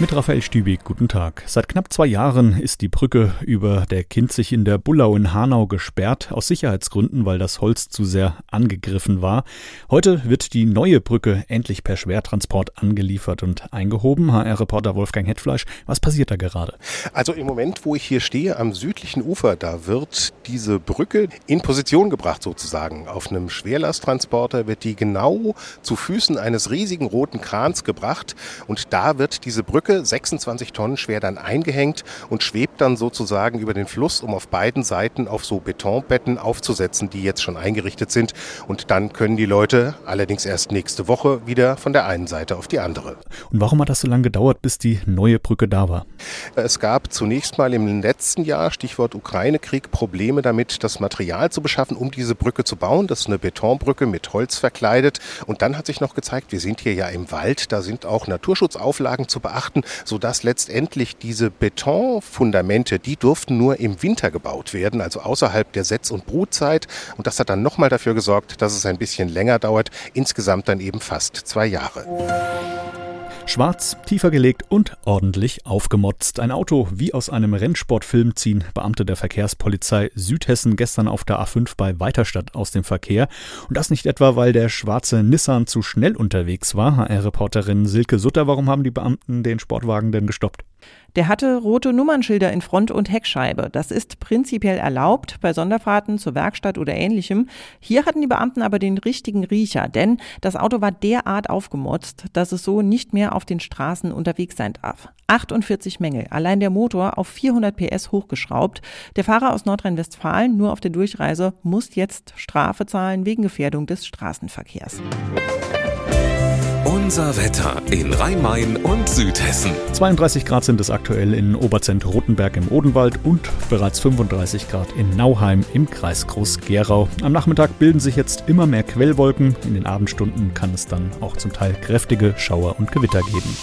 Mit Raphael Stübig, guten Tag. Seit knapp zwei Jahren ist die Brücke über der Kinzig in der Bullau in Hanau gesperrt, aus Sicherheitsgründen, weil das Holz zu sehr angegriffen war. Heute wird die neue Brücke endlich per Schwertransport angeliefert und eingehoben. HR-Reporter Wolfgang Hetfleisch, was passiert da gerade? Also im Moment, wo ich hier stehe, am südlichen Ufer, da wird diese Brücke in Position gebracht sozusagen. Auf einem Schwerlasttransporter wird die genau zu Füßen eines riesigen roten Krans gebracht und da wird diese Brücke Brücke, 26 Tonnen schwer dann eingehängt und schwebt dann sozusagen über den Fluss, um auf beiden Seiten auf so Betonbetten aufzusetzen, die jetzt schon eingerichtet sind. Und dann können die Leute allerdings erst nächste Woche wieder von der einen Seite auf die andere. Und warum hat das so lange gedauert, bis die neue Brücke da war? Es gab zunächst mal im letzten Jahr, Stichwort Ukraine-Krieg, Probleme damit, das Material zu beschaffen, um diese Brücke zu bauen. Das ist eine Betonbrücke mit Holz verkleidet. Und dann hat sich noch gezeigt, wir sind hier ja im Wald, da sind auch Naturschutzauflagen zu beachten beachten, sodass letztendlich diese Betonfundamente, die durften nur im Winter gebaut werden, also außerhalb der Setz- und Brutzeit. Und das hat dann nochmal dafür gesorgt, dass es ein bisschen länger dauert, insgesamt dann eben fast zwei Jahre. Schwarz, tiefer gelegt und ordentlich aufgemotzt. Ein Auto wie aus einem Rennsportfilm ziehen Beamte der Verkehrspolizei Südhessen gestern auf der A5 bei Weiterstadt aus dem Verkehr. Und das nicht etwa, weil der schwarze Nissan zu schnell unterwegs war. HR-Reporterin Silke Sutter, warum haben die Beamten den Sportwagen denn gestoppt? Der hatte rote Nummernschilder in Front- und Heckscheibe. Das ist prinzipiell erlaubt bei Sonderfahrten zur Werkstatt oder ähnlichem. Hier hatten die Beamten aber den richtigen Riecher, denn das Auto war derart aufgemotzt, dass es so nicht mehr auf den Straßen unterwegs sein darf. 48 Mängel, allein der Motor auf 400 PS hochgeschraubt. Der Fahrer aus Nordrhein-Westfalen, nur auf der Durchreise, muss jetzt Strafe zahlen wegen Gefährdung des Straßenverkehrs. Unser Wetter in Rhein-Main und Südhessen. 32 Grad sind es aktuell in Oberzent-Rotenberg im Odenwald und bereits 35 Grad in Nauheim im Kreis Groß-Gerau. Am Nachmittag bilden sich jetzt immer mehr Quellwolken. In den Abendstunden kann es dann auch zum Teil kräftige Schauer und Gewitter geben.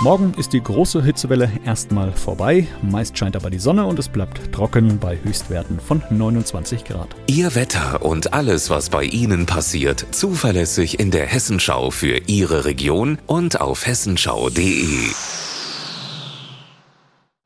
Morgen ist die große Hitzewelle erstmal vorbei. Meist scheint aber die Sonne und es bleibt trocken bei Höchstwerten von 29 Grad. Ihr Wetter und alles, was bei Ihnen passiert, zuverlässig in der Hessenschau für Ihre Region und auf hessenschau.de.